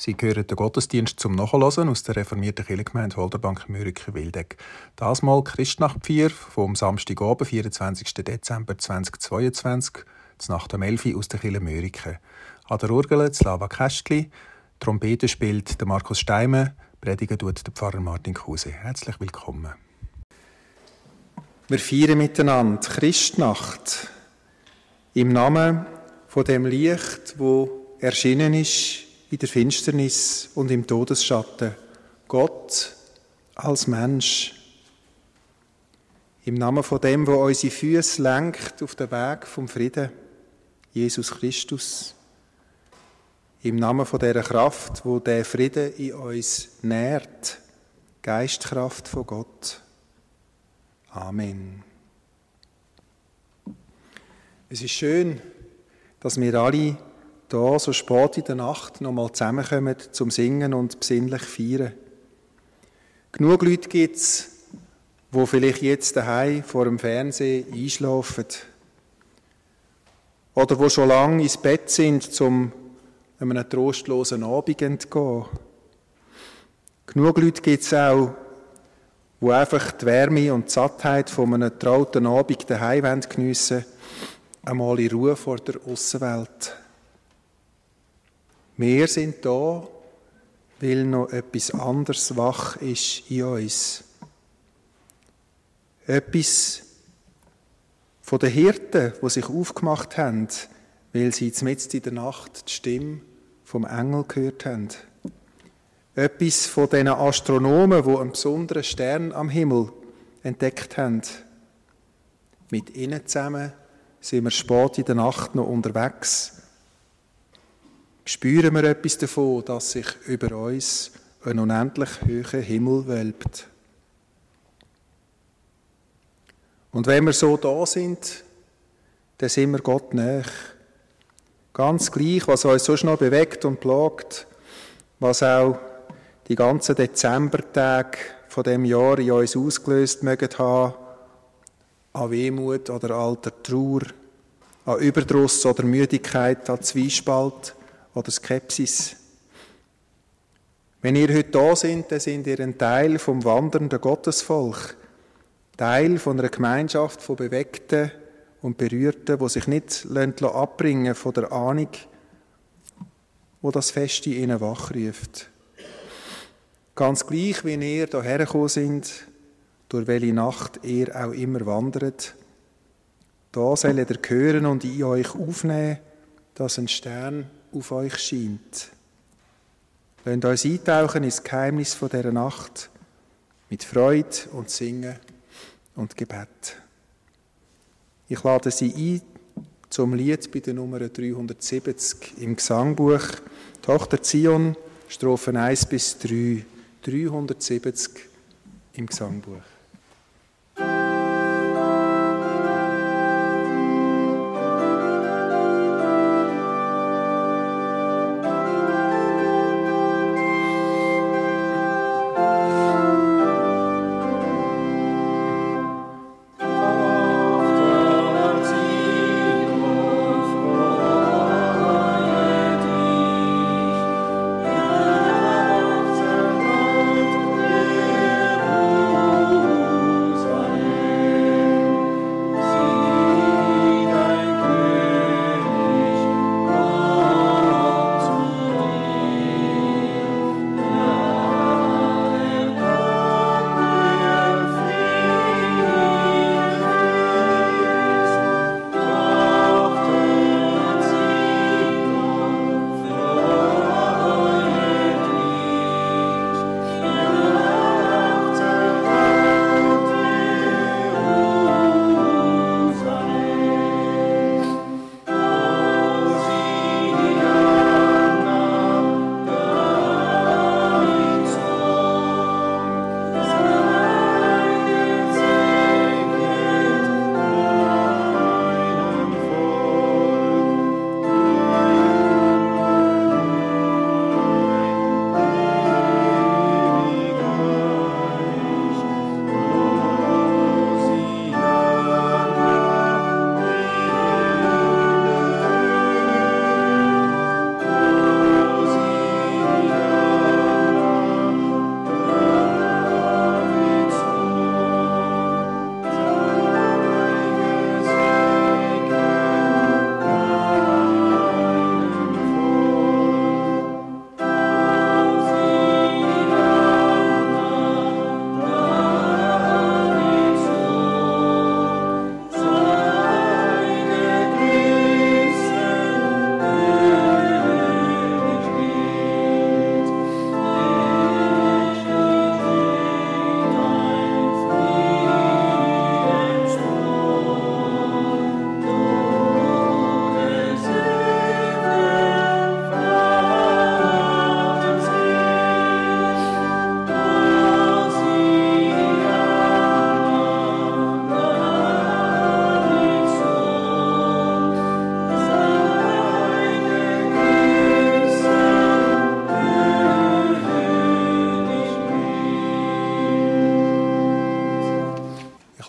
Sie hören den Gottesdienst zum Nachhören aus der reformierten Kirchengemeinde Holderbank Mürike Wildeck. Das mal Christnacht 4 vom Samstagabend, 24. Dezember 2022, zur Nacht um 11 Uhr aus der Kirche Mürike. An der Urgel Slava Kästli, Trompete spielt der Markus Steimer, Predigen tut der Pfarrer Martin Kruse. Herzlich willkommen. Wir feiern miteinander Christnacht im Namen von dem Licht, wo erschienen ist in der Finsternis und im Todesschatten. Gott als Mensch. Im Namen von dem, wo unsere Füße lenkt auf den Weg vom Frieden, Jesus Christus. Im Namen von der Kraft, wo der Frieden in uns nährt, Geistkraft von Gott. Amen. Es ist schön, dass wir alle da so spät in der Nacht noch mal zusammenkommen zum Singen und besinnlich feiern. Genug Leute gibt es, die vielleicht jetzt daheim vor dem Fernsehen einschlafen. Oder wo schon lange ins Bett sind, zum einem trostlosen Abend entgehen. Genug Leute gibt es auch, die einfach die Wärme und die Sattheit von einem trauten Abend daheim geniessen wollen, einmal in Ruhe vor der Außenwelt. Wir sind da, weil noch etwas anderes wach ist in uns. Etwas von den Hirten, die sich aufgemacht haben, weil sie mitten in der Nacht die Stimme vom Engel gehört haben. Etwas von den Astronomen, die einen besonderen Stern am Himmel entdeckt haben. Mit ihnen zusammen sind wir spät in der Nacht noch unterwegs spüren wir etwas davon, dass sich über uns ein unendlich hoher Himmel wölbt. Und wenn wir so da sind, dann sind wir Gott näher. Ganz gleich, was uns sonst noch bewegt und plagt, was auch die ganzen Dezembertage von dem Jahr in uns ausgelöst mögen haben, an Wehmut oder alter Trauer, an Überdruss oder Müdigkeit, an Zwiespalt, oder Skepsis. Wenn ihr heute da sind, dann sind ihr ein Teil vom wandernden Gottesvolk, Teil von einer Gemeinschaft von Bewegten und Berührten, die sich nicht abbringen von der Ahnung, wo das Fest in ihnen wachruft. Ganz gleich, wie ihr hierher gekommen sind, durch welche Nacht ihr auch immer wandert, da sollt ihr hören und in euch aufnehmen, dass ein Stern auf euch scheint. Lasst uns eintauchen ins Geheimnis von dieser Nacht mit Freude und Singen und Gebet. Ich lade Sie ein zum Lied bei der Nummer 370 im Gesangbuch Tochter Zion, Strophen 1 bis 3, 370 im Gesangbuch.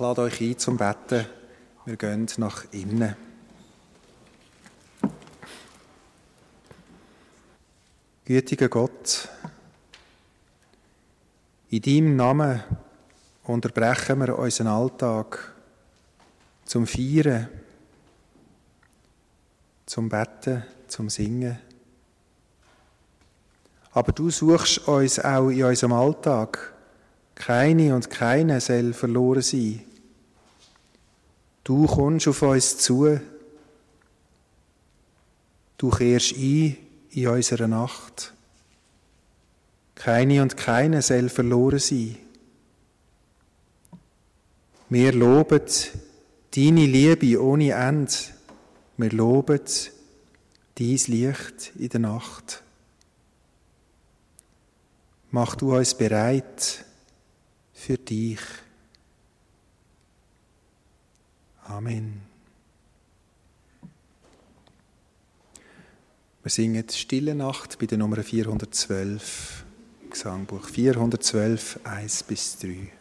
Lade euch ein zum Betten. Wir gehen nach innen. Gütiger Gott, in deinem Namen unterbrechen wir unseren Alltag zum Feiern, zum Betten, zum Singen. Aber du suchst uns auch in unserem Alltag. Keine und keine soll verloren sein. Du kommst auf uns zu. Du kehrst ein in unserer Nacht. Keine und keine soll verloren sein. Wir loben deine Liebe ohne Ende. Wir loben dein Licht in der Nacht. Mach du uns bereit für dich. Amen. Wir singen Stille Nacht bei der Nummer 412, Gesangbuch 412, 1 bis 3.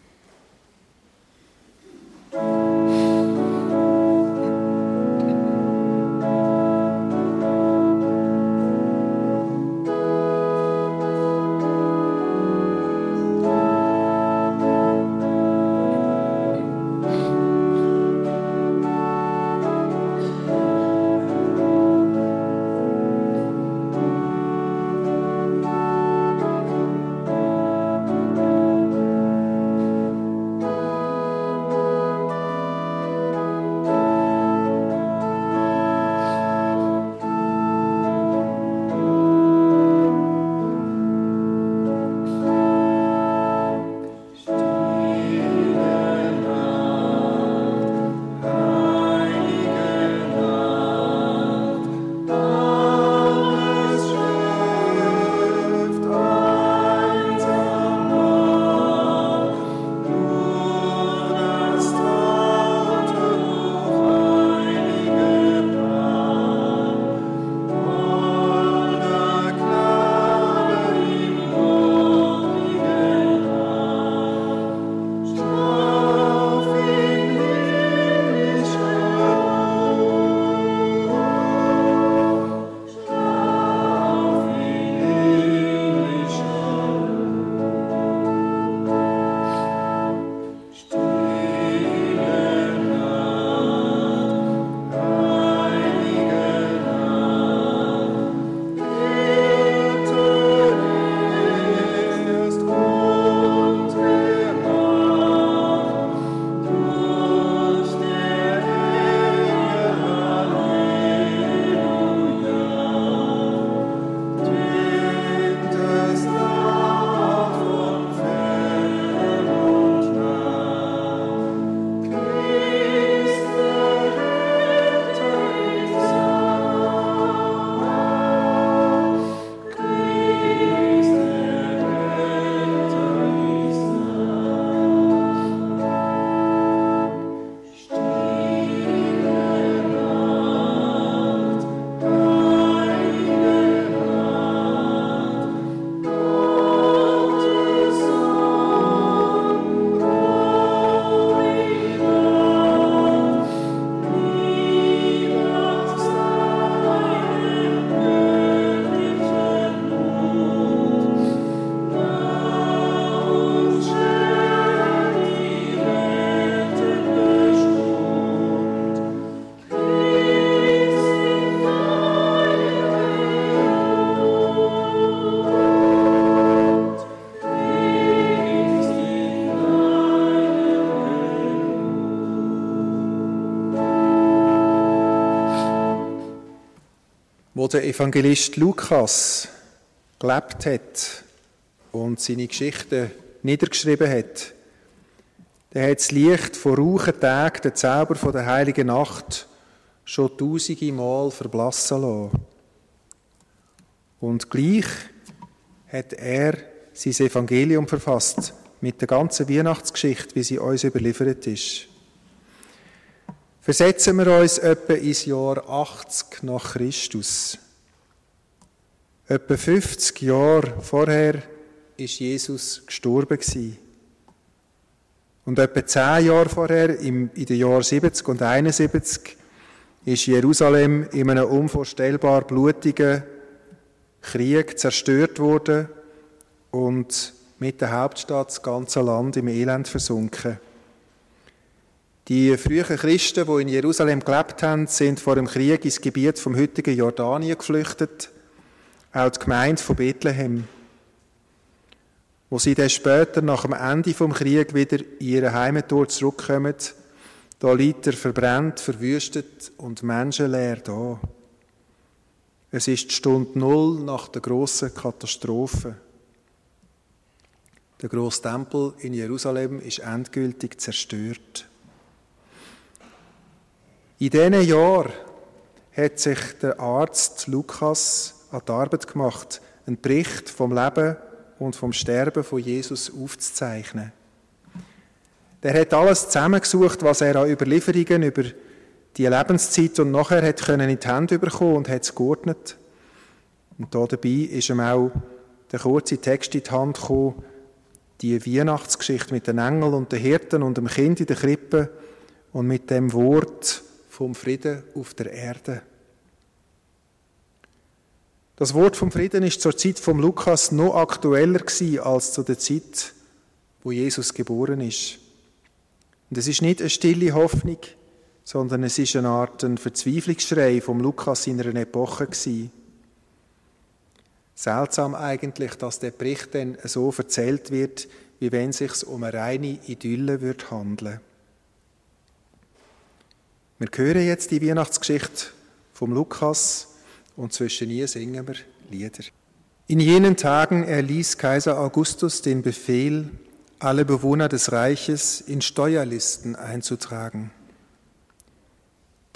der Evangelist Lukas gelebt hat und seine Geschichten niedergeschrieben hat, der hat das Licht von rauchen Tagen, den Zauber der heiligen Nacht, schon tausende Mal verblassen lassen. Und gleich hat er sein Evangelium verfasst mit der ganzen Weihnachtsgeschichte, wie sie uns überliefert ist. Versetzen wir uns etwa ins Jahr 80 nach Christus. Etwa 50 Jahre vorher ist Jesus gestorben Und etwa zehn Jahre vorher, im, in den Jahren 70 und 71, ist Jerusalem in einem unvorstellbar blutigen Krieg zerstört worden und mit der Hauptstadt das ganze Land im Elend versunken. Die frühen Christen, die in Jerusalem gelebt haben, sind vor dem Krieg ins Gebiet vom heutigen Jordanien geflüchtet, auch die Gemeinde von Bethlehem. Wo sie dann später nach dem Ende vom Krieg wieder in ihre Heimatort zurückkommen, da liegt er verbrannt, verwüstet und menschenleer da. Es ist die Stunde Null nach der grossen Katastrophe. Der grosse Tempel in Jerusalem ist endgültig zerstört. In diesen Jahren hat sich der Arzt Lukas an die Arbeit gemacht, einen Bericht vom Leben und vom Sterben von Jesus aufzuzeichnen. Der hat alles zusammengesucht, was er an Überlieferungen über die Lebenszeit und nachher hat können in die Hände bekommen und hat es geordnet. Und da dabei ist ihm auch der kurze Text in die Hand gekommen, die Weihnachtsgeschichte mit den Engeln und den Hirten und dem Kind in der Krippe und mit dem Wort vom Frieden auf der Erde. Das Wort vom Frieden ist zur Zeit von Lukas noch aktueller gewesen als zu der Zeit, wo Jesus geboren ist. Und es ist nicht eine stille Hoffnung, sondern es ist eine Art ein Verzweiflungsschrei vom Lukas in einer Epoche gewesen. Seltsam eigentlich, dass der Bericht dann so erzählt wird, wie wenn es sich um eine reine Idylle wird handeln. Wir hören jetzt die Weihnachtsgeschichte vom Lukas und zwischen ihr singen wir Lieder. In jenen Tagen erließ Kaiser Augustus den Befehl, alle Bewohner des Reiches in Steuerlisten einzutragen.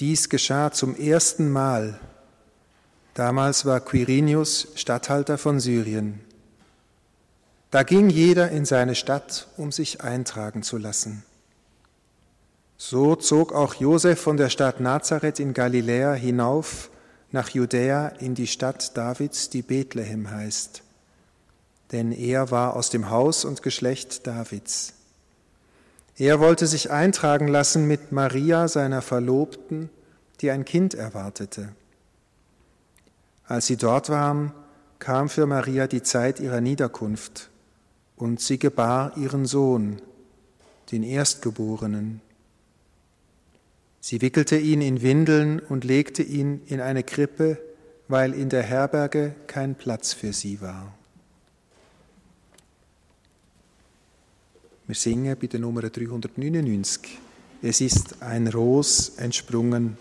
Dies geschah zum ersten Mal. Damals war Quirinius Statthalter von Syrien. Da ging jeder in seine Stadt, um sich eintragen zu lassen. So zog auch Josef von der Stadt Nazareth in Galiläa hinauf nach Judäa in die Stadt Davids, die Bethlehem heißt denn er war aus dem Haus und Geschlecht Davids. Er wollte sich eintragen lassen mit Maria, seiner Verlobten, die ein Kind erwartete. Als sie dort waren, kam für Maria die Zeit ihrer Niederkunft und sie gebar ihren Sohn, den Erstgeborenen. Sie wickelte ihn in Windeln und legte ihn in eine Krippe, weil in der Herberge kein Platz für sie war. Wir singen bei der Nummer 399. Es ist ein Ros entsprungen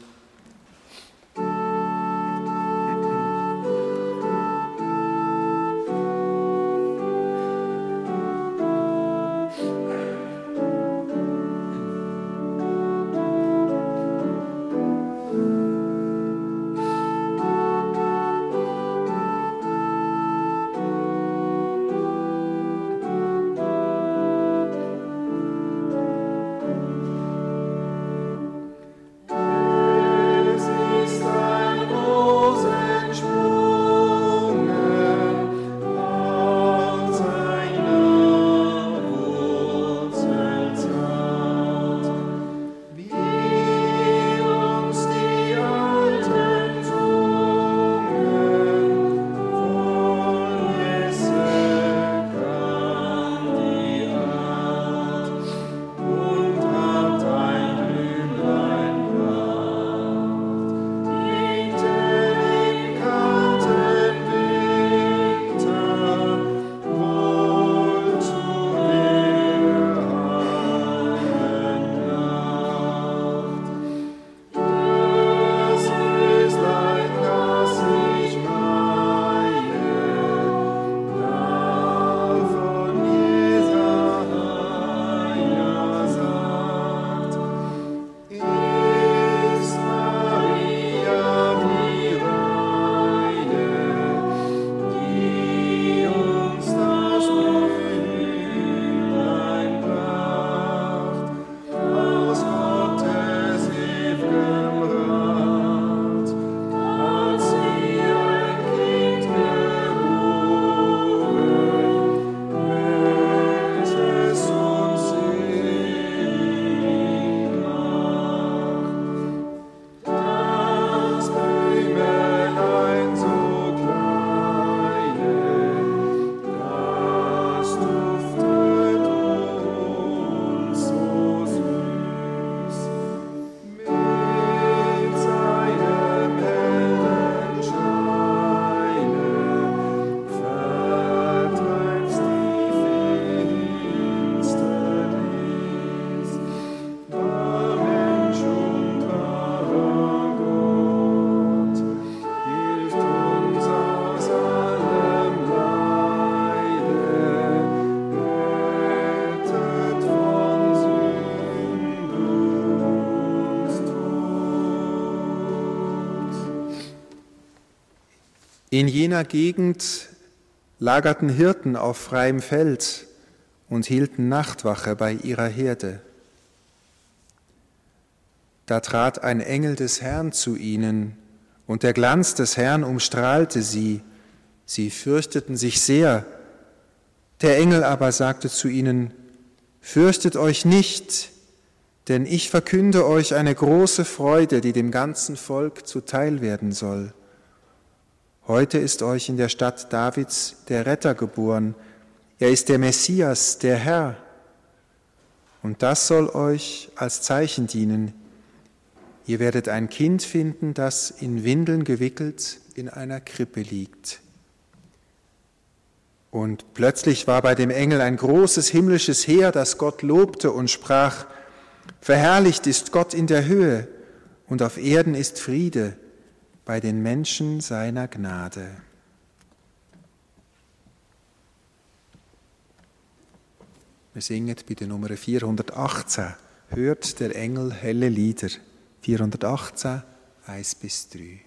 In jener Gegend lagerten Hirten auf freiem Feld und hielten Nachtwache bei ihrer Herde. Da trat ein Engel des Herrn zu ihnen, und der Glanz des Herrn umstrahlte sie. Sie fürchteten sich sehr. Der Engel aber sagte zu ihnen, Fürchtet euch nicht, denn ich verkünde euch eine große Freude, die dem ganzen Volk zuteil werden soll. Heute ist euch in der Stadt Davids der Retter geboren. Er ist der Messias, der Herr. Und das soll euch als Zeichen dienen. Ihr werdet ein Kind finden, das in Windeln gewickelt in einer Krippe liegt. Und plötzlich war bei dem Engel ein großes himmlisches Heer, das Gott lobte und sprach, Verherrlicht ist Gott in der Höhe und auf Erden ist Friede bei den Menschen seiner Gnade. Wir singen bei der Nummer 418. Hört der Engel helle Lieder. 418, 1 bis 3.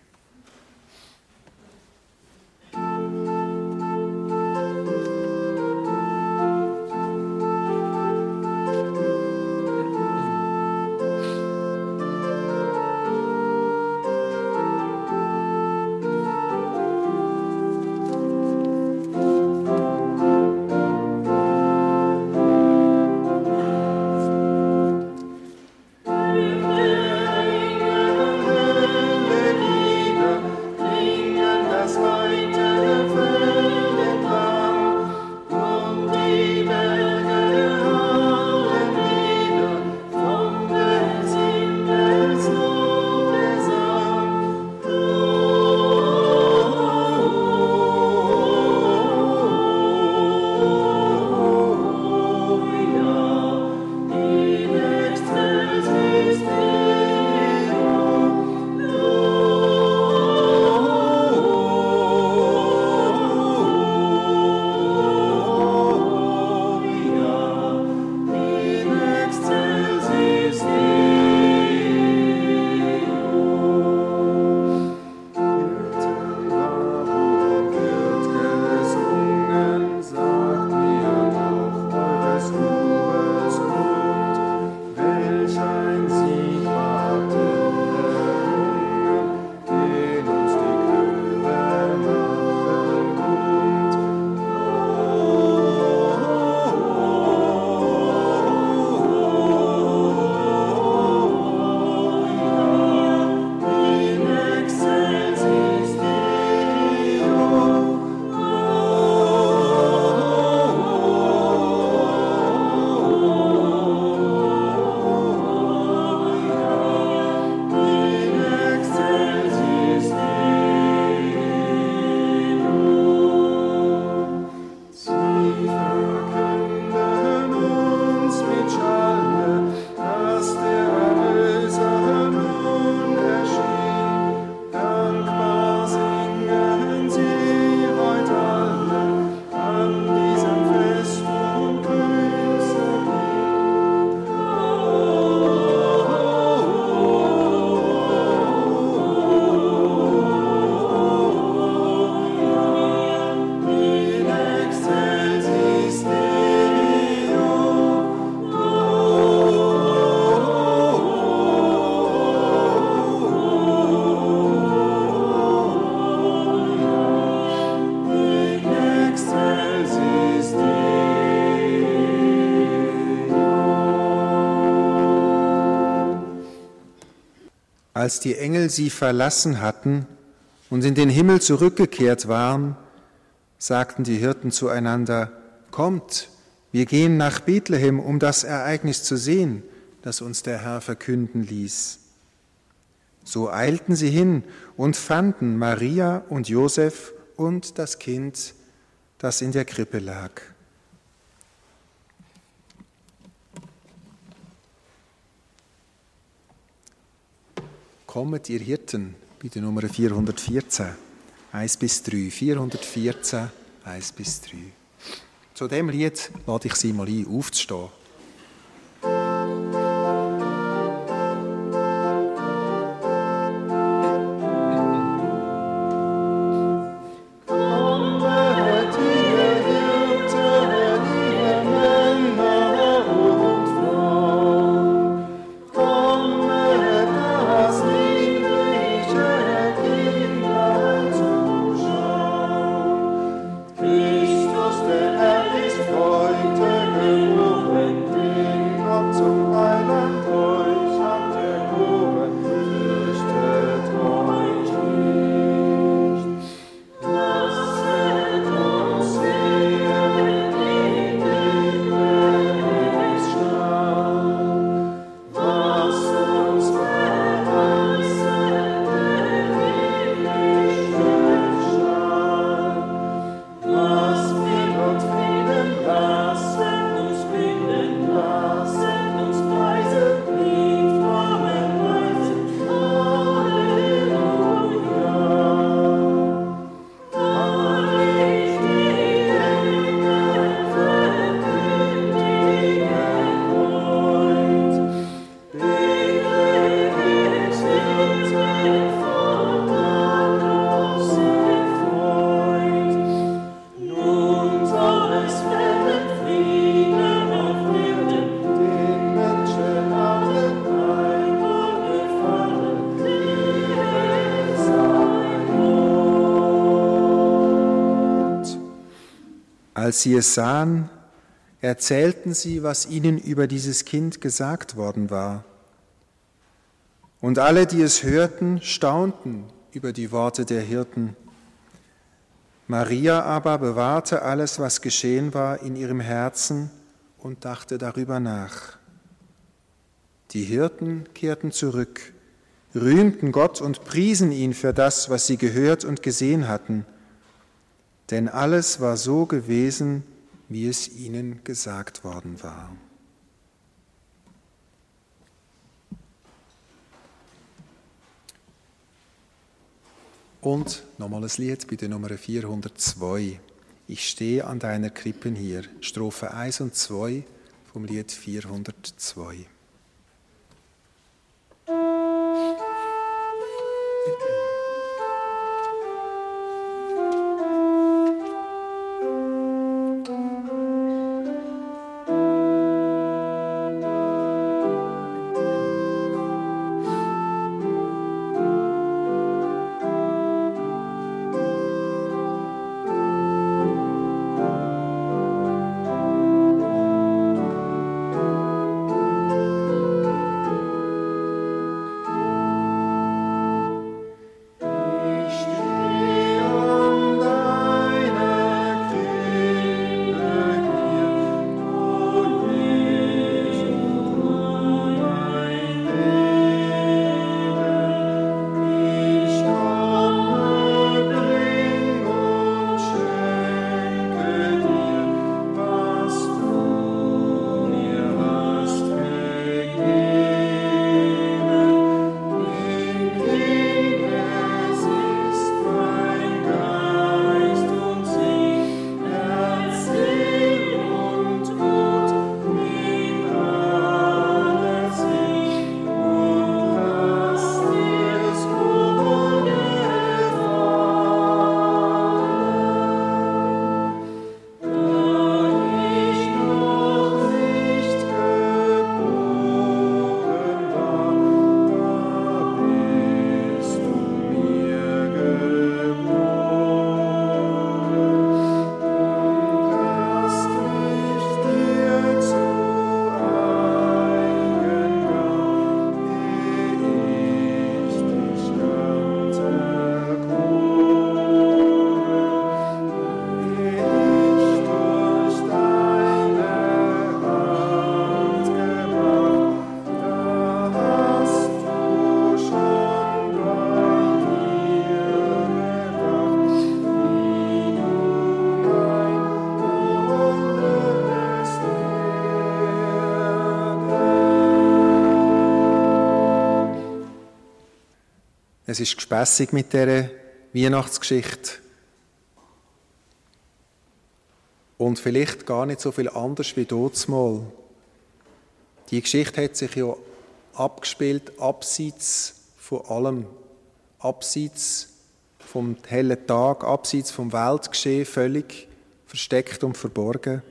Als die Engel sie verlassen hatten und in den Himmel zurückgekehrt waren, sagten die Hirten zueinander, Kommt, wir gehen nach Bethlehem, um das Ereignis zu sehen, das uns der Herr verkünden ließ. So eilten sie hin und fanden Maria und Josef und das Kind, das in der Krippe lag. Kommt, ihr Hirten, bei der Nummer 414, 1 bis 3. 414, 1 bis 3. Zu dem Lied lade ich Sie mal ein, aufzustehen. Als sie es sahen, erzählten sie, was ihnen über dieses Kind gesagt worden war. Und alle, die es hörten, staunten über die Worte der Hirten. Maria aber bewahrte alles, was geschehen war, in ihrem Herzen und dachte darüber nach. Die Hirten kehrten zurück, rühmten Gott und priesen ihn für das, was sie gehört und gesehen hatten, denn alles war so gewesen, wie es ihnen gesagt worden war. Und nochmal ein Lied der Nummer 402. Ich stehe an deiner Krippen hier. Strophe 1 und 2 vom Lied 402. Es ist gespässig mit dieser Weihnachtsgeschichte. Und vielleicht gar nicht so viel anders wie mal. Die Geschichte hat sich ja abgespielt, abseits von allem, abseits vom hellen Tag, abseits vom Weltgeschehen, völlig versteckt und verborgen.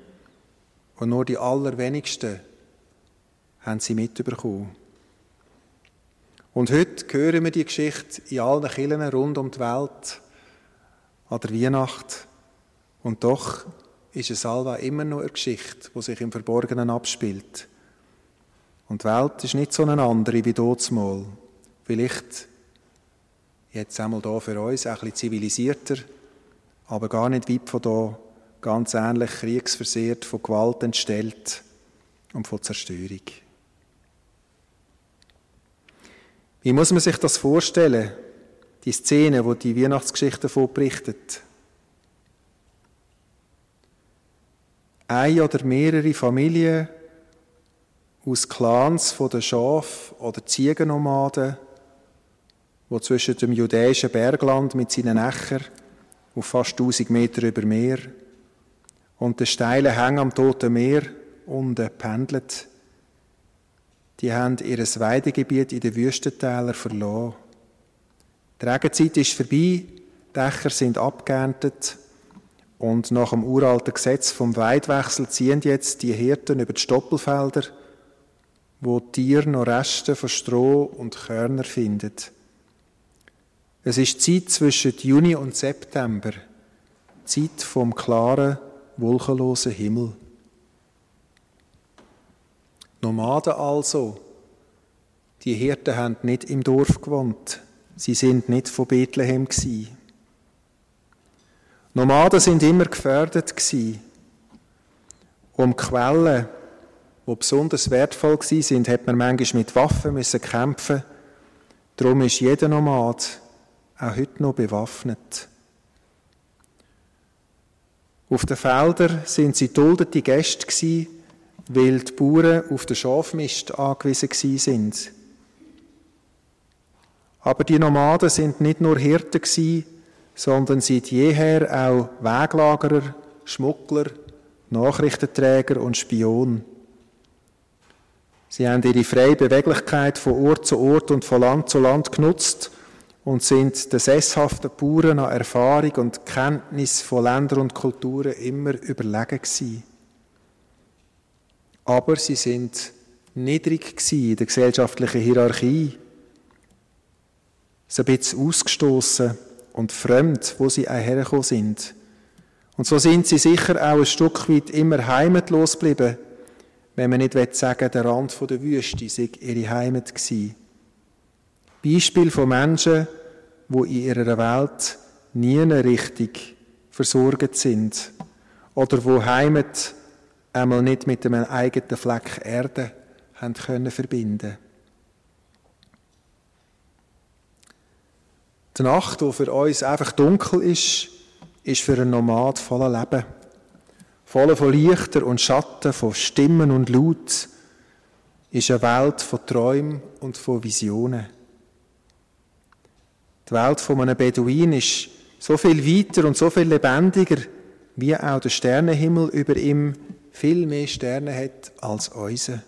Und nur die allerwenigsten haben sie mitbekommen. Und heute hören wir die Geschichte in allen Kirchen rund um die Welt an der Weihnacht. Und doch ist es allweil immer noch eine Geschichte, die sich im Verborgenen abspielt. Und die Welt ist nicht so eine andere wie dort mal. Vielleicht jetzt einmal da für uns ein bisschen zivilisierter, aber gar nicht weit von da, ganz ähnlich kriegsversehrt, von Gewalt entstellt und von Zerstörung. Wie muss man sich das vorstellen, die Szene, wo die Weihnachtsgeschichte davon berichtet? Eine oder mehrere Familien aus Clans von den Schaf- oder Ziegennomaden, wo zwischen dem judäischen Bergland mit seinen Ächern auf fast 1000 Meter über Meer und den steilen Hängen am Toten Meer unten pendelt die haben ihr Weidegebiet in den Wüstentälern verloren. Die Regenzeit ist vorbei, Dächer sind abgeerntet und nach dem uralten Gesetz vom Weidwechsel ziehen jetzt die Hirten über die Stoppelfelder, wo die Tiere noch Reste von Stroh und Körner finden. Es ist Zeit zwischen Juni und September, Zeit vom klaren wolkenlosen Himmel. Nomaden also, die Hirten haben nicht im Dorf gewohnt, sie sind nicht von Bethlehem gsi. Nomaden sind immer gefährdet gsi. Um Quellen, die besonders wertvoll gsi sind, hat man manchmal mit Waffen müssen kämpfen. Darum ist jeder Nomad auch heute noch bewaffnet. Auf den Feldern sind sie duldete Gäste gewesen, weil die Bauern auf den Schafmist angewiesen sind. Aber die Nomaden sind nicht nur Hirten sondern seit jeher auch Weglagerer, Schmuggler, Nachrichtenträger und Spion. Sie haben ihre freie Beweglichkeit von Ort zu Ort und von Land zu Land genutzt und sind den sesshaften Bauern an Erfahrung und Kenntnis von Ländern und Kulturen immer überlegen gewesen. Aber sie sind niedrig in der gesellschaftlichen Hierarchie, so ein bisschen ausgestoßen und fremd, wo sie hergekommen sind. Und so sind sie sicher auch ein Stück weit immer heimatlos geblieben, wenn man nicht sagen der Rand der Wüste sei ihre Heimat gewesen. Beispiel von Menschen, wo in ihrer Welt nie richtig versorgt sind oder wo Heimat einmal nicht mit einem eigenen Fleck Erde haben können verbinden. Die Nacht, die für uns einfach dunkel ist, ist für einen Nomad voller Leben. Voller von Lichter und Schatten, von Stimmen und Laut, ist eine Welt von Träumen und von Visionen. Die Welt von einem Beduin ist so viel weiter und so viel lebendiger, wie auch der Sternenhimmel über ihm viel mehr Sterne hat als unser.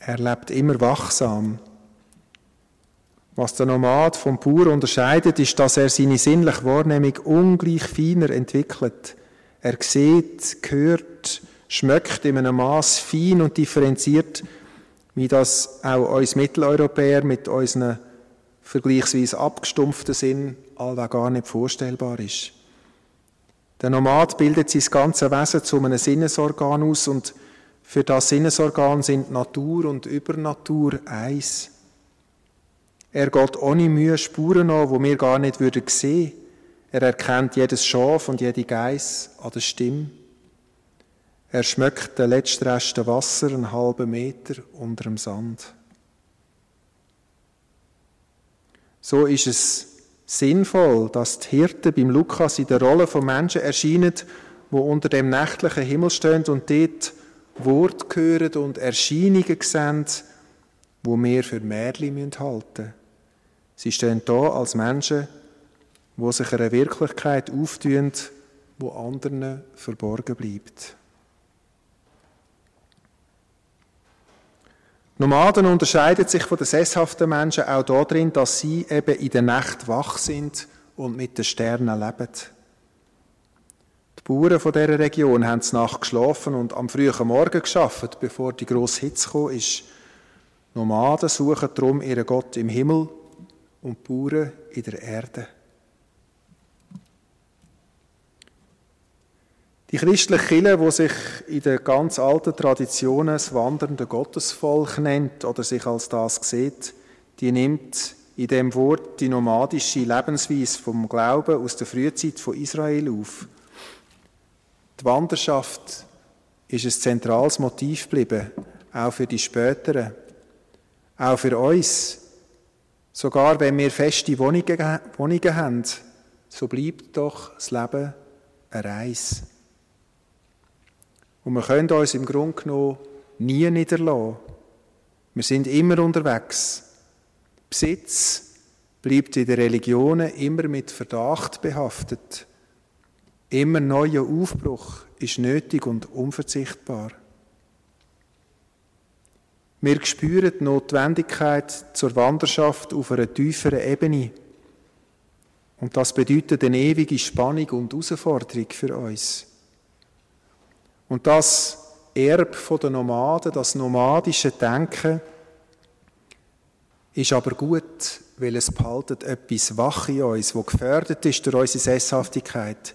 Er lebt immer wachsam. Was der Nomad vom Bauer unterscheidet, ist, dass er seine sinnliche Wahrnehmung ungleich feiner entwickelt. Er sieht, hört, schmeckt in einem Maß fein und differenziert, wie das auch uns Mitteleuropäer mit unseren vergleichsweise abgestumpften Sinn allweg gar nicht vorstellbar ist. Der Nomad bildet sein ganzes Wesen zu einem Sinnesorgan aus und für das Sinnesorgan sind Natur und Übernatur eins. Er geht ohne Mühe Spuren an, wo wir gar nicht würden sehen. Er erkennt jedes Schaf und jede Geiss an der Stimme. Er schmeckt den letzten Rest Wasser einen halben Meter unter dem Sand. So ist es sinnvoll, dass die Hirten beim Lukas in der Rolle von Menschen erscheinen, wo unter dem nächtlichen Himmel stehen und dort Wort hören und Erscheinungen sehen, wo wir für Märchen halten müssen. Sie stehen da als Menschen, wo sich eine Wirklichkeit auftun, wo anderen verborgen bleibt. Nomaden unterscheiden sich von den sesshaften Menschen auch darin, dass sie eben in der Nacht wach sind und mit den Sternen leben. Die Bauern von dieser Region haben Nacht geschlafen und am frühen Morgen geschafft, bevor die grosse Hitze kam. ist. Nomaden suchen darum ihren Gott im Himmel und Bauern in der Erde. Die christliche Kirche, die sich in den ganz alten Traditionen das wandernde Gottesvolk nennt oder sich als das sieht, die nimmt in dem Wort die nomadische Lebensweise vom Glauben aus der Frühzeit von Israel auf. Die Wanderschaft ist ein zentrales Motiv geblieben, auch für die späteren, auch für uns. Sogar wenn wir feste Wohnungen, Wohnungen haben, so bleibt doch das Leben eine Reise. Und wir können uns im Grunde genommen nie niederlassen. Wir sind immer unterwegs. Besitz bleibt in den Religionen immer mit Verdacht behaftet. Immer neuer Aufbruch ist nötig und unverzichtbar. Wir spüren die Notwendigkeit zur Wanderschaft auf einer tieferen Ebene. Und das bedeutet eine ewige Spannung und Herausforderung für uns. Und das Erb der Nomaden, das nomadische Denken, ist aber gut, weil es behaltet etwas wach in uns, wo gefördert ist durch unsere Sesshaftigkeit.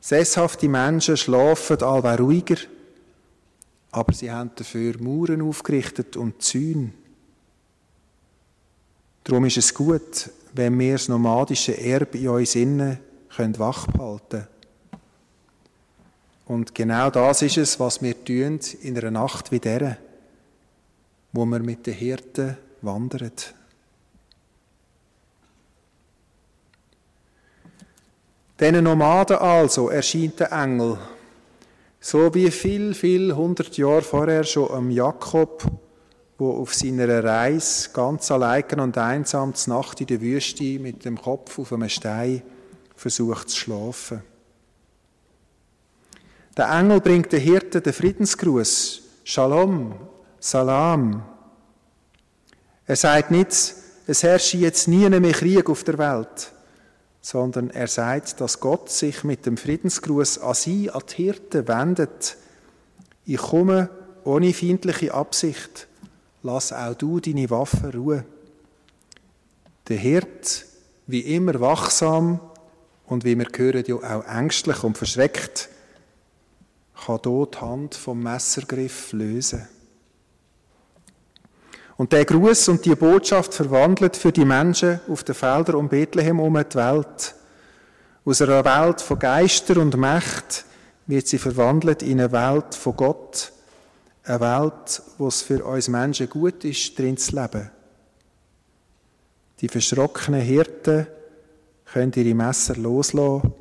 Sesshafte Menschen schlafen allweil ruhiger, aber sie haben dafür Mauern aufgerichtet und Zäune. Darum ist es gut, wenn wir das nomadische Erbe in uns innen wach behalten können. Und genau das ist es, was wir tun in einer Nacht wie dieser, wo wir mit den Hirten wandern. Diesen Nomaden also erscheint der Engel, so wie viel, viel hundert Jahre vorher schon am Jakob, wo auf seiner Reise ganz allein und einsam zur Nacht in der Wüste mit dem Kopf auf einem Stein versucht zu schlafen. Der Engel bringt den Hirten den Friedensgruß. Shalom, Salam. Er sagt nicht, es herrsche jetzt nie mehr Krieg auf der Welt, sondern er sagt, dass Gott sich mit dem Friedensgruß an sie, an die Hirten wendet. Ich komme ohne feindliche Absicht. Lass auch du deine Waffen ruhen. Der Hirt, wie immer wachsam und wie wir hören, ja auch ängstlich und verschreckt, kann hier die Hand vom Messergriff lösen. Und der Gruß und die Botschaft verwandelt für die Menschen auf den Feldern um Bethlehem um die Welt. Aus einer Welt von Geister und Macht wird sie verwandelt in eine Welt von Gott. Eine Welt, wo es für uns Menschen gut ist, drin zu leben. Die verschrockenen Hirten können ihre Messer loslassen.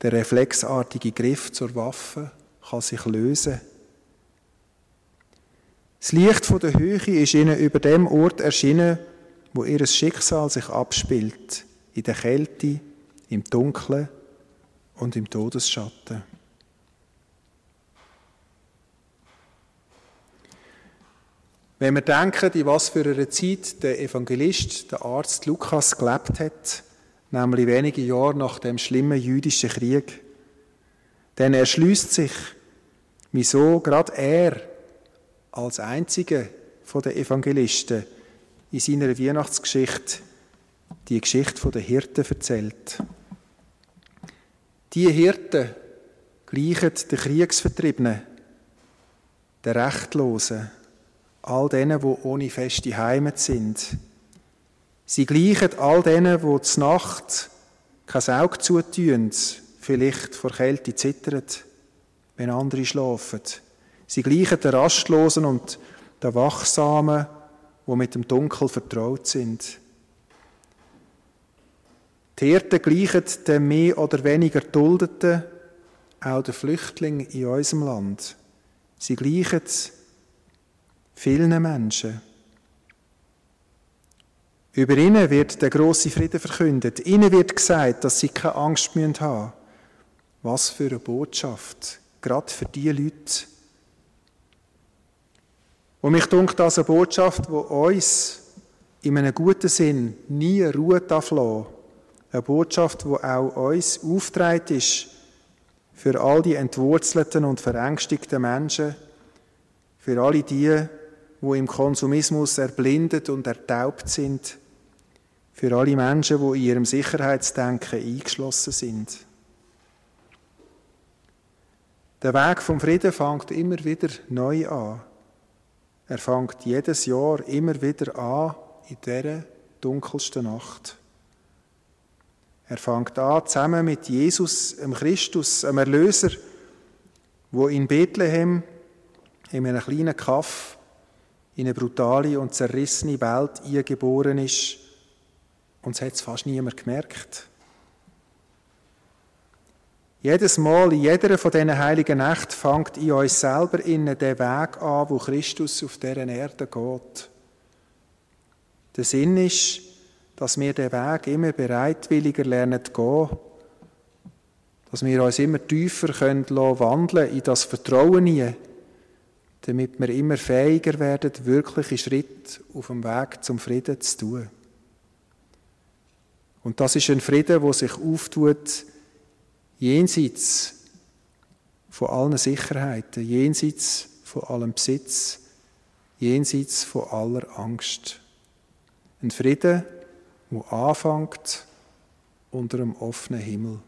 Der reflexartige Griff zur Waffe kann sich lösen. Das Licht von der Höhe ist ihnen über dem Ort erschienen, wo ihr Schicksal sich abspielt, in der Kälte, im Dunkeln und im Todesschatten. Wenn wir denken, in was für einer Zeit der Evangelist, der Arzt Lukas gelebt hat, nämlich wenige Jahre nach dem schlimmen jüdischen Krieg, dann erschließt sich, wieso gerade er als einziger von den Evangelisten in seiner Weihnachtsgeschichte die Geschichte der Hirten erzählt. Die Hirten gleichen den Kriegsvertriebenen, den Rechtlosen, all denen, die ohne feste Heimat sind. Sie gleichen all denen, die zur Nacht kein Auge zutun, vielleicht vor Kälte zittern, wenn andere schlafen. Sie gleichen den Rastlosen und den Wachsamen, die mit dem Dunkel vertraut sind. Die Hirten gleichen den mehr oder weniger Duldeten, auch den Flüchtlingen in unserem Land. Sie gleichen vielen Menschen. Über ihnen wird der große Frieden verkündet. Ihnen wird gesagt, dass sie keine Angst haben müssen. Was für eine Botschaft, gerade für die Leute. Und mich dunkt das eine Botschaft, die uns in einem guten Sinn nie Ruhe darf lassen. Eine Botschaft, die auch uns aufgetragen ist für all die entwurzelten und verängstigten Menschen, für alle die, die im Konsumismus erblindet und ertaubt sind, für alle Menschen, die in ihrem Sicherheitsdenken eingeschlossen sind. Der Weg vom Frieden fängt immer wieder neu an. Er fängt jedes Jahr immer wieder an in dieser dunkelsten Nacht. Er fängt an zusammen mit Jesus, dem Christus, dem Erlöser, wo in Bethlehem in einem kleinen Kaff in eine brutale und zerrissene Welt eingeboren ist und es hat fast niemand gemerkt. Jedes Mal, in jeder von diesen heiligen Nächten, fängt in uns selber innen der Weg an, wo Christus auf dieser Erde geht. Der Sinn ist, dass wir den Weg immer bereitwilliger lernen zu gehen, dass wir uns immer tiefer können wandeln in das Vertrauen hinein, damit wir immer fähiger werden, wirkliche Schritte auf dem Weg zum Frieden zu tun. Und das ist ein Frieden, wo sich auftut, jenseits von allen Sicherheiten, jenseits von allem Besitz, jenseits von aller Angst. Ein Frieden, wo anfängt unter einem offenen Himmel.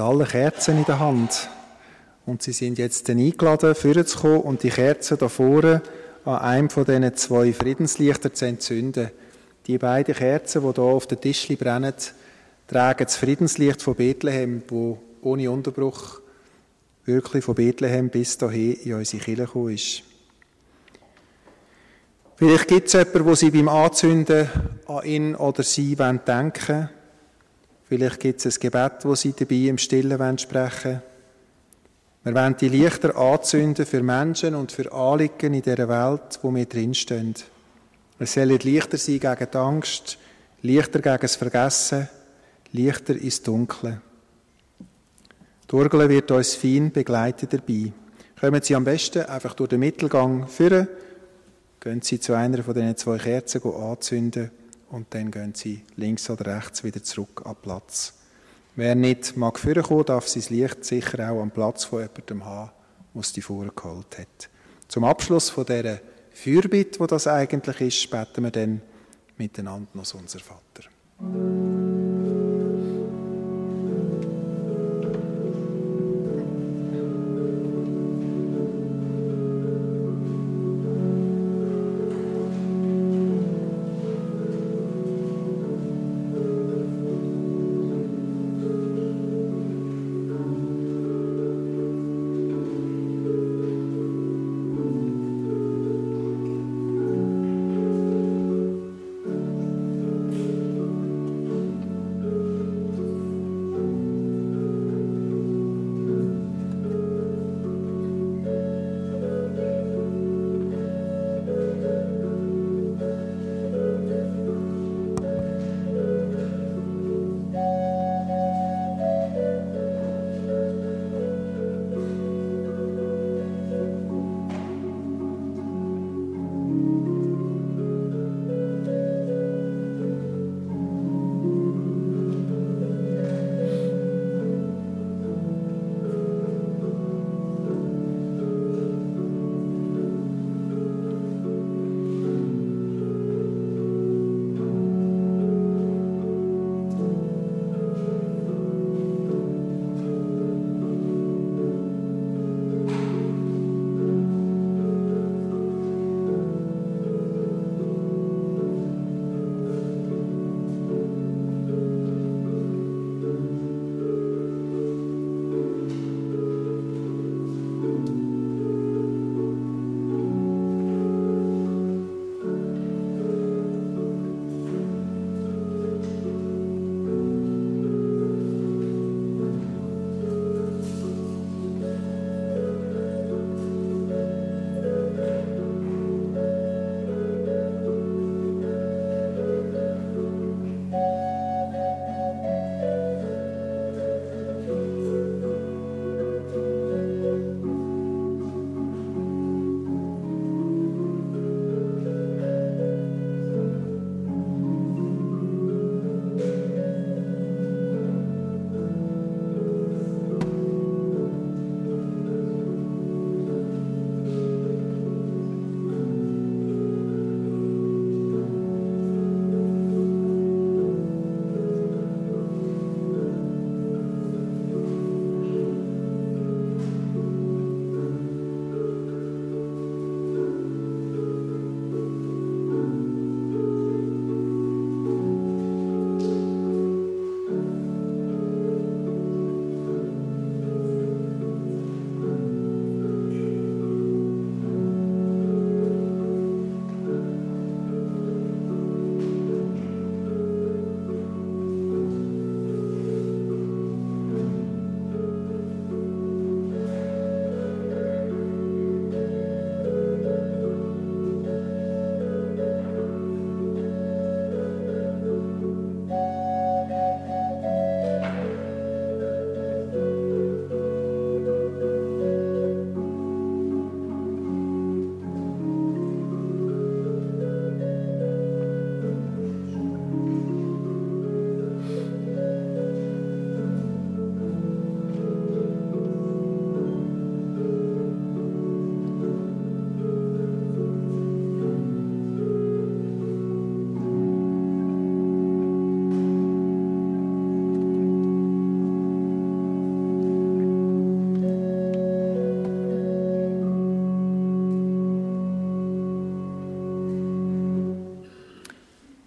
Haben alle Kerzen in der Hand. Und sie sind jetzt eingeladen, vorzukommen und die Kerzen da vorne an einem von diesen zwei Friedenslichter zu entzünden. Die beiden Kerzen, die hier auf den Tischli brennen, tragen das Friedenslicht von Bethlehem, wo ohne Unterbruch wirklich von Bethlehem bis dahin in unsere Kirche gekommen ist. Vielleicht gibt es jemanden, wo Sie beim Anzünden an ihn oder sie denken wollen. Vielleicht gibt es ein Gebet, wo Sie dabei im Stillen sprechen wollen. Wir wollen die Lichter anzünden für Menschen und für Anliegen in dieser Welt, wo wir drinstehen. Es sollen Lichter sein gegen die Angst, Lichter gegen das Vergessen, Lichter ins Dunkle. Die wird uns fein begleiten dabei. Kommen Sie am besten einfach durch den Mittelgang führen, gehen Sie zu einer von diesen zwei Kerzen anzünden und dann gehen Sie links oder rechts wieder zurück an Platz. Wer nicht mag vorkommen, darf sein Licht sicher auch am Platz von jemandem haben, der es die vorgeholt hat. Zum Abschluss von dieser Fürbitte, wo das eigentlich ist, beten wir dann miteinander noch unser Vater.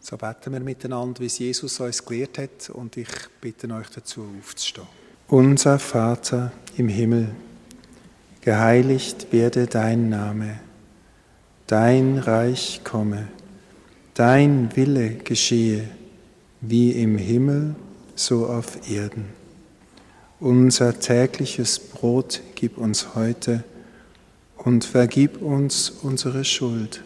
So beten wir miteinander, wie es Jesus uns gelehrt hat, und ich bitte euch dazu aufzustehen. Unser Vater im Himmel, geheiligt werde dein Name, dein Reich komme, dein Wille geschehe, wie im Himmel, so auf Erden. Unser tägliches Brot gib uns heute und vergib uns unsere Schuld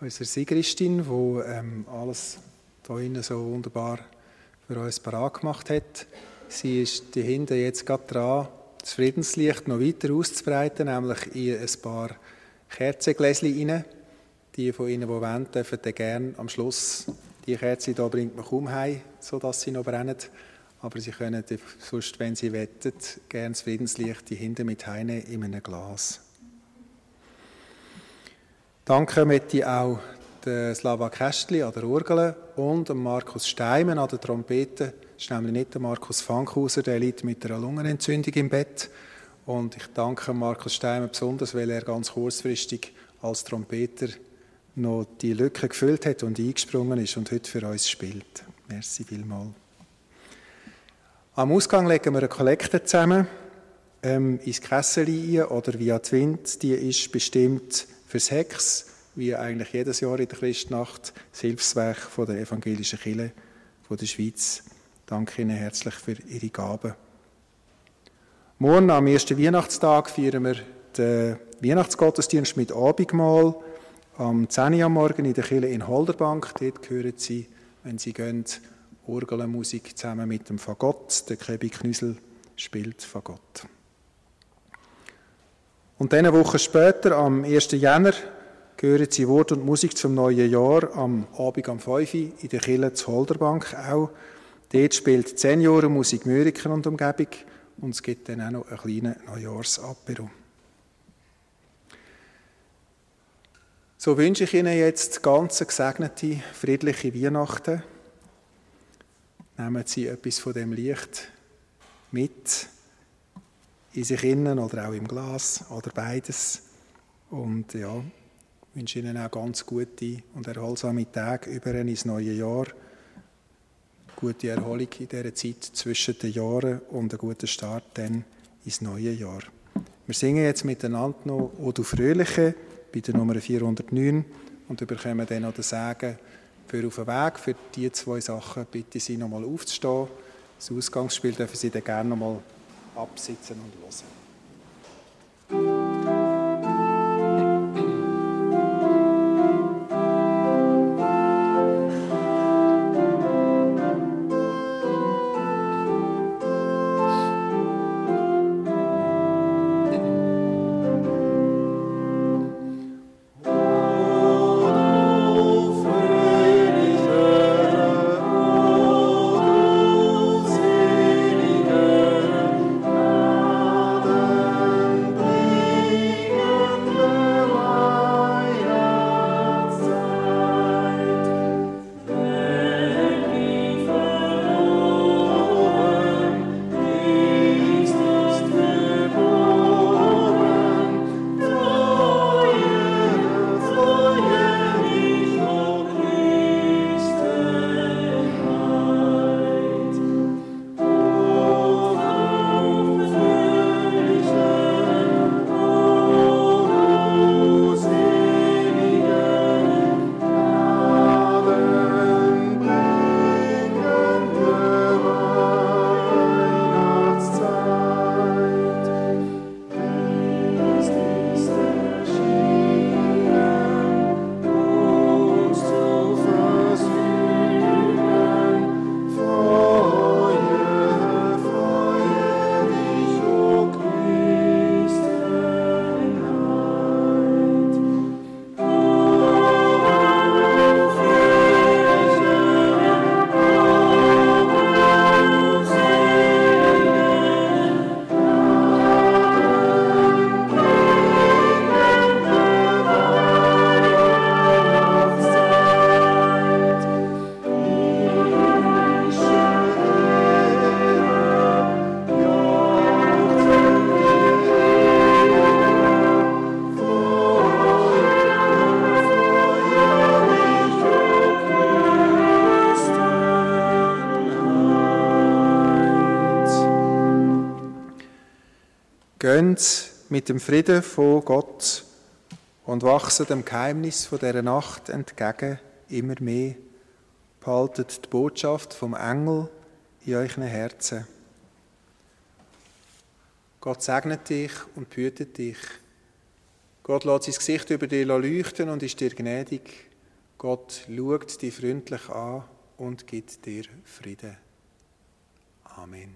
unsere Sigristin, die ähm, alles hier so wunderbar für uns parat gemacht hat. Sie ist hier hinten jetzt gerade dran, das Friedenslicht noch weiter auszubreiten, nämlich in ein paar Kerzengläschen rein. Die von Ihnen, die wollen, dürfen dann gerne am Schluss, die Kerze hier bringt man kaum heim, sodass sie noch brennen. Aber Sie können sonst, wenn Sie wettet, gerne das Friedenslicht hier hinten mit heine in einem Glas. Danke möchte ich auch Slava Kästli an der Urgel und Markus Steimen an der Trompete. Das ist nämlich nicht der Markus Fankhauser, der liegt mit einer Lungenentzündung im Bett. Und ich danke Markus Steimen besonders, weil er ganz kurzfristig als Trompeter noch die Lücke gefüllt hat und eingesprungen ist und heute für uns spielt. Merci vielmals. Am Ausgang legen wir eine Kollekte zusammen ähm, ins Kessel oder via Twint. Die ist bestimmt fürs Hex, wie eigentlich jedes Jahr in der Christnacht, das Hilfswerk von der evangelischen Kirche von der Schweiz. Danke Ihnen herzlich für Ihre Gaben. Morgen am ersten Weihnachtstag feiern wir den Weihnachtsgottesdienst mit Abendmahl. Am 10 Uhr Morgen in der Kirche in Holderbank. Dort hören Sie, wenn Sie gehen, Orgelmusik zusammen mit dem Fagott. Der Kebi Knüsel spielt Fagott. Und eine Woche später, am 1. Jänner, gehören sie Wort und Musik zum neuen Jahr, am Abend am 5 Uhr in der Kille zur Holderbank auch. Dort spielt Seniorenmusik Mürika und Umgebung und es gibt dann auch noch einen kleinen Neujahrsapero. So wünsche ich Ihnen jetzt ganz gesegnete, friedliche Weihnachten. Nehmen Sie etwas von dem Licht mit in sich innen oder auch im Glas oder beides. Und ja, ich wünsche Ihnen auch ganz gute und erholsame Tage über ins neue Jahr. Gute Erholung in dieser Zeit zwischen den Jahren und einen guten Start dann ins neue Jahr. Wir singen jetzt miteinander noch «O du Fröhliche» bei der Nummer 409 und bekommen dann noch den Segen für auf den Weg. Für diese zwei Sachen bitte Sie nochmal aufzustehen. Das Ausgangsspiel dürfen Sie dann gerne nochmal absitzen und hören. Mit dem Frieden von Gott und wachsen dem Geheimnis von dieser Nacht entgegen immer mehr. Behaltet die Botschaft vom Engel in euren Herzen. Gott segnet dich und behütet dich. Gott lässt sein Gesicht über dir leuchten und ist dir gnädig. Gott schaut dich freundlich an und gibt dir Frieden. Amen.